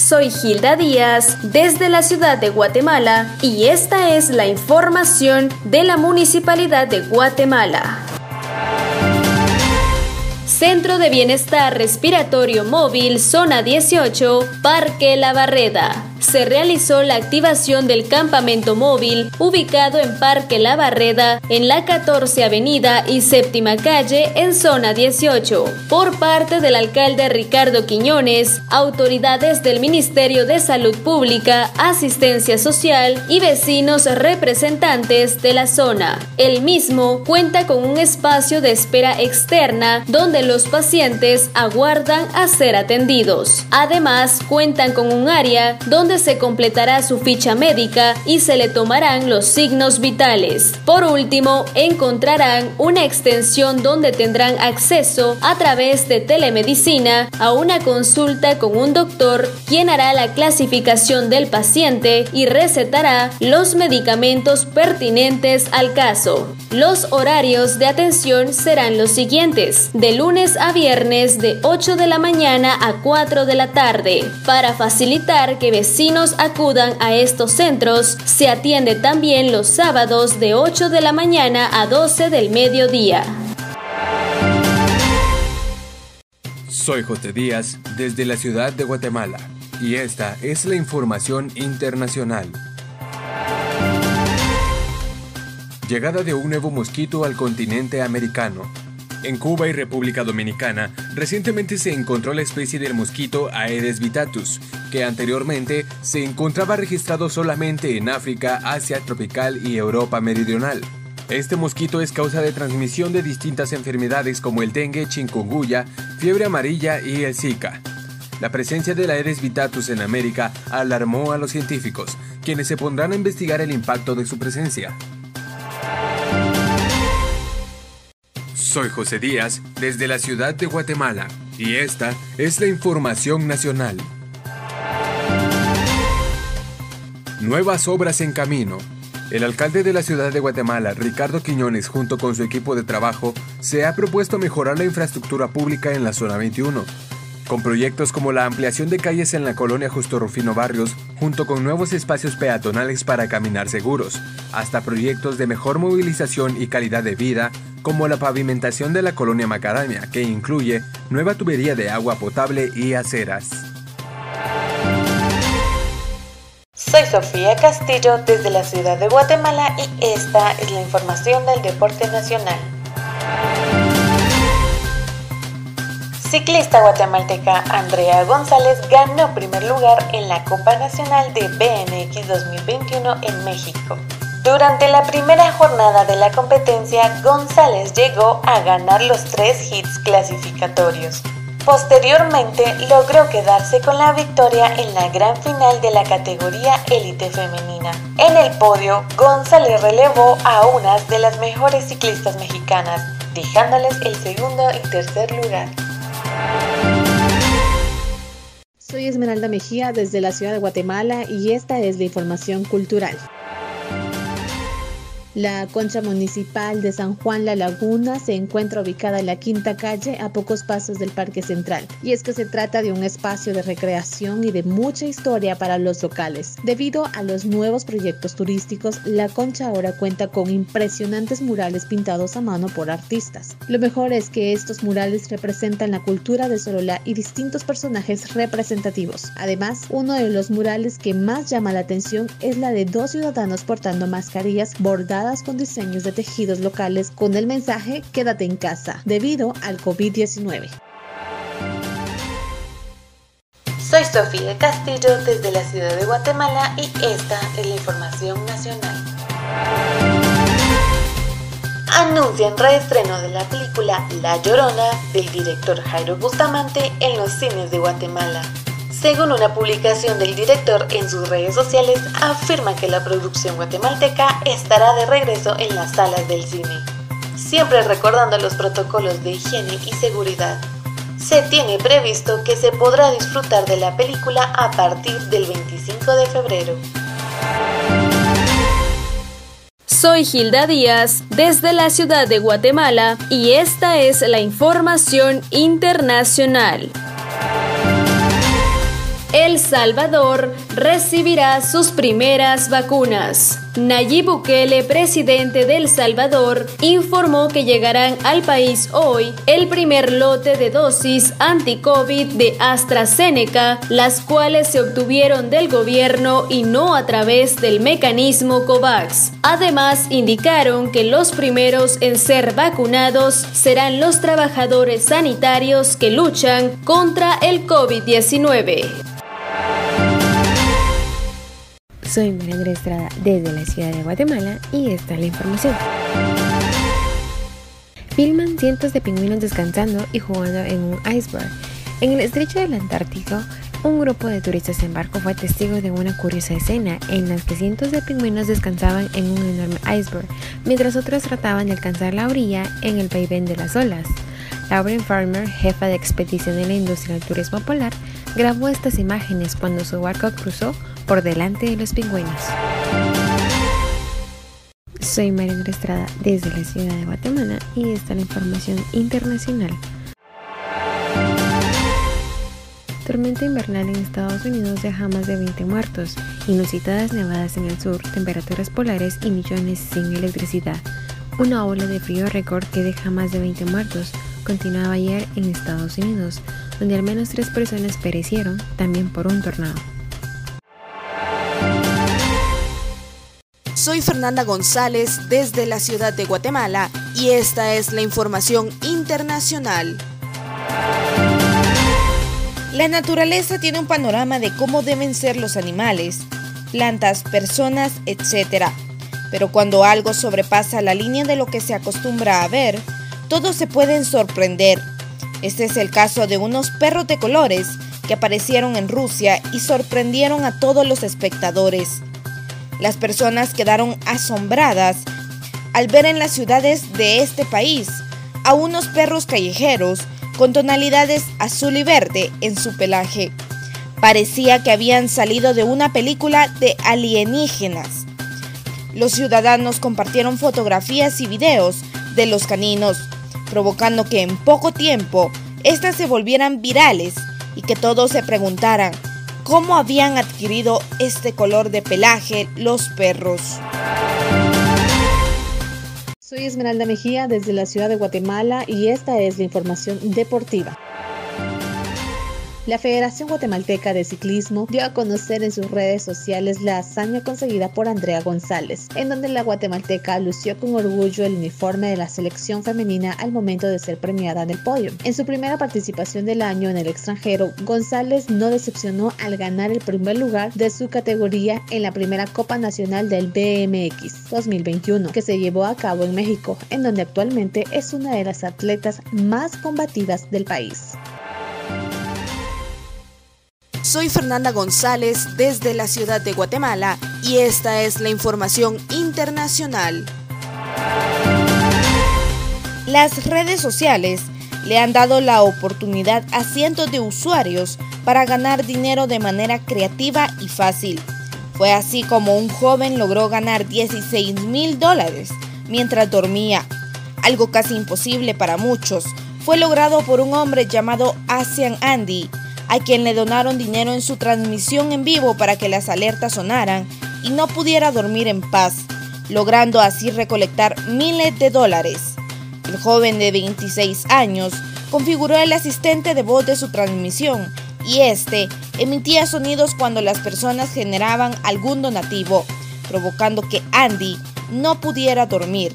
Soy Gilda Díaz desde la ciudad de Guatemala y esta es la información de la Municipalidad de Guatemala. Centro de Bienestar Respiratorio Móvil Zona 18, Parque La Barreda se realizó la activación del campamento móvil ubicado en Parque La Barreda, en la 14 Avenida y Séptima Calle, en zona 18, por parte del alcalde Ricardo Quiñones, autoridades del Ministerio de Salud Pública, Asistencia Social y vecinos representantes de la zona. El mismo cuenta con un espacio de espera externa donde los pacientes aguardan a ser atendidos. Además, cuentan con un área donde se completará su ficha médica y se le tomarán los signos vitales. Por último, encontrarán una extensión donde tendrán acceso a través de telemedicina a una consulta con un doctor quien hará la clasificación del paciente y recetará los medicamentos pertinentes al caso. Los horarios de atención serán los siguientes, de lunes a viernes de 8 de la mañana a 4 de la tarde, para facilitar que vecinos acudan a estos centros, se atiende también los sábados de 8 de la mañana a 12 del mediodía. Soy José Díaz desde la ciudad de Guatemala y esta es la información internacional. Llegada de un nuevo mosquito al continente americano. En Cuba y República Dominicana, recientemente se encontró la especie del mosquito Aedes vitatus, que anteriormente se encontraba registrado solamente en África, Asia tropical y Europa meridional. Este mosquito es causa de transmisión de distintas enfermedades como el dengue, chikungunya, fiebre amarilla y el Zika. La presencia de la Aedes vitatus en América alarmó a los científicos, quienes se pondrán a investigar el impacto de su presencia. Soy José Díaz desde la ciudad de Guatemala y esta es la información nacional. Nuevas obras en camino. El alcalde de la ciudad de Guatemala, Ricardo Quiñones, junto con su equipo de trabajo, se ha propuesto mejorar la infraestructura pública en la zona 21, con proyectos como la ampliación de calles en la colonia Justo Rufino Barrios, junto con nuevos espacios peatonales para caminar seguros, hasta proyectos de mejor movilización y calidad de vida, como la pavimentación de la colonia Macadamia, que incluye nueva tubería de agua potable y aceras. Soy Sofía Castillo desde la ciudad de Guatemala y esta es la información del deporte nacional. Ciclista guatemalteca Andrea González ganó primer lugar en la Copa Nacional de BMX 2021 en México. Durante la primera jornada de la competencia, González llegó a ganar los tres hits clasificatorios. Posteriormente logró quedarse con la victoria en la gran final de la categoría élite femenina. En el podio, González relevó a unas de las mejores ciclistas mexicanas, dejándoles el segundo y tercer lugar. Soy Esmeralda Mejía desde la ciudad de Guatemala y esta es la información cultural. La concha municipal de San Juan La Laguna se encuentra ubicada en la quinta calle a pocos pasos del Parque Central. Y es que se trata de un espacio de recreación y de mucha historia para los locales. Debido a los nuevos proyectos turísticos, la concha ahora cuenta con impresionantes murales pintados a mano por artistas. Lo mejor es que estos murales representan la cultura de Solola y distintos personajes representativos. Además, uno de los murales que más llama la atención es la de dos ciudadanos portando mascarillas bordadas con diseños de tejidos locales con el mensaje Quédate en casa debido al COVID-19. Soy Sofía Castillo desde la ciudad de Guatemala y esta es la información nacional. Anuncian reestreno de la película La Llorona del director Jairo Bustamante en los cines de Guatemala. Según una publicación del director en sus redes sociales, afirma que la producción guatemalteca estará de regreso en las salas del cine, siempre recordando los protocolos de higiene y seguridad. Se tiene previsto que se podrá disfrutar de la película a partir del 25 de febrero. Soy Gilda Díaz desde la ciudad de Guatemala y esta es la información internacional. El Salvador recibirá sus primeras vacunas. Nayib Bukele, presidente de El Salvador, informó que llegarán al país hoy el primer lote de dosis anti-COVID de AstraZeneca, las cuales se obtuvieron del gobierno y no a través del mecanismo COVAX. Además, indicaron que los primeros en ser vacunados serán los trabajadores sanitarios que luchan contra el COVID-19. Soy María Estrada desde la ciudad de Guatemala y esta es la información. Filman cientos de pingüinos descansando y jugando en un iceberg. En el estrecho del Antártico, un grupo de turistas en barco fue testigo de una curiosa escena en la que cientos de pingüinos descansaban en un enorme iceberg, mientras otros trataban de alcanzar la orilla en el vaivén de las olas. Lauren Farmer, jefa de expedición en la industria del turismo polar, grabó estas imágenes cuando su barco cruzó por delante de los pingüinos. Soy María Estrada desde la ciudad de Guatemala y esta es la información internacional. Tormenta invernal en Estados Unidos deja más de 20 muertos, inusitadas nevadas en el sur, temperaturas polares y millones sin electricidad. Una ola de frío récord que deja más de 20 muertos continuaba ayer en Estados Unidos, donde al menos tres personas perecieron también por un tornado. Soy Fernanda González desde la ciudad de Guatemala y esta es la información internacional. La naturaleza tiene un panorama de cómo deben ser los animales, plantas, personas, etc. Pero cuando algo sobrepasa la línea de lo que se acostumbra a ver, todos se pueden sorprender. Este es el caso de unos perros de colores que aparecieron en Rusia y sorprendieron a todos los espectadores. Las personas quedaron asombradas al ver en las ciudades de este país a unos perros callejeros con tonalidades azul y verde en su pelaje. Parecía que habían salido de una película de alienígenas. Los ciudadanos compartieron fotografías y videos de los caninos, provocando que en poco tiempo éstas se volvieran virales y que todos se preguntaran cómo habían adquirido este color de pelaje los perros. Soy Esmeralda Mejía desde la ciudad de Guatemala y esta es la información deportiva. La Federación Guatemalteca de Ciclismo dio a conocer en sus redes sociales la hazaña conseguida por Andrea González, en donde la guatemalteca lució con orgullo el uniforme de la selección femenina al momento de ser premiada en el podio. En su primera participación del año en el extranjero, González no decepcionó al ganar el primer lugar de su categoría en la primera Copa Nacional del BMX 2021, que se llevó a cabo en México, en donde actualmente es una de las atletas más combativas del país. Soy Fernanda González desde la ciudad de Guatemala y esta es la información internacional. Las redes sociales le han dado la oportunidad a cientos de usuarios para ganar dinero de manera creativa y fácil. Fue así como un joven logró ganar 16 mil dólares mientras dormía. Algo casi imposible para muchos, fue logrado por un hombre llamado Asian Andy, a quien le donaron dinero en su transmisión en vivo para que las alertas sonaran y no pudiera dormir en paz, logrando así recolectar miles de dólares. El joven de 26 años configuró el asistente de voz de su transmisión y este emitía sonidos cuando las personas generaban algún donativo, provocando que Andy no pudiera dormir.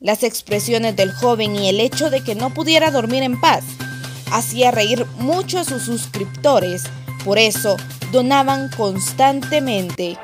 Las expresiones del joven y el hecho de que no pudiera dormir en paz hacía reír mucho a sus suscriptores, por eso donaban constantemente.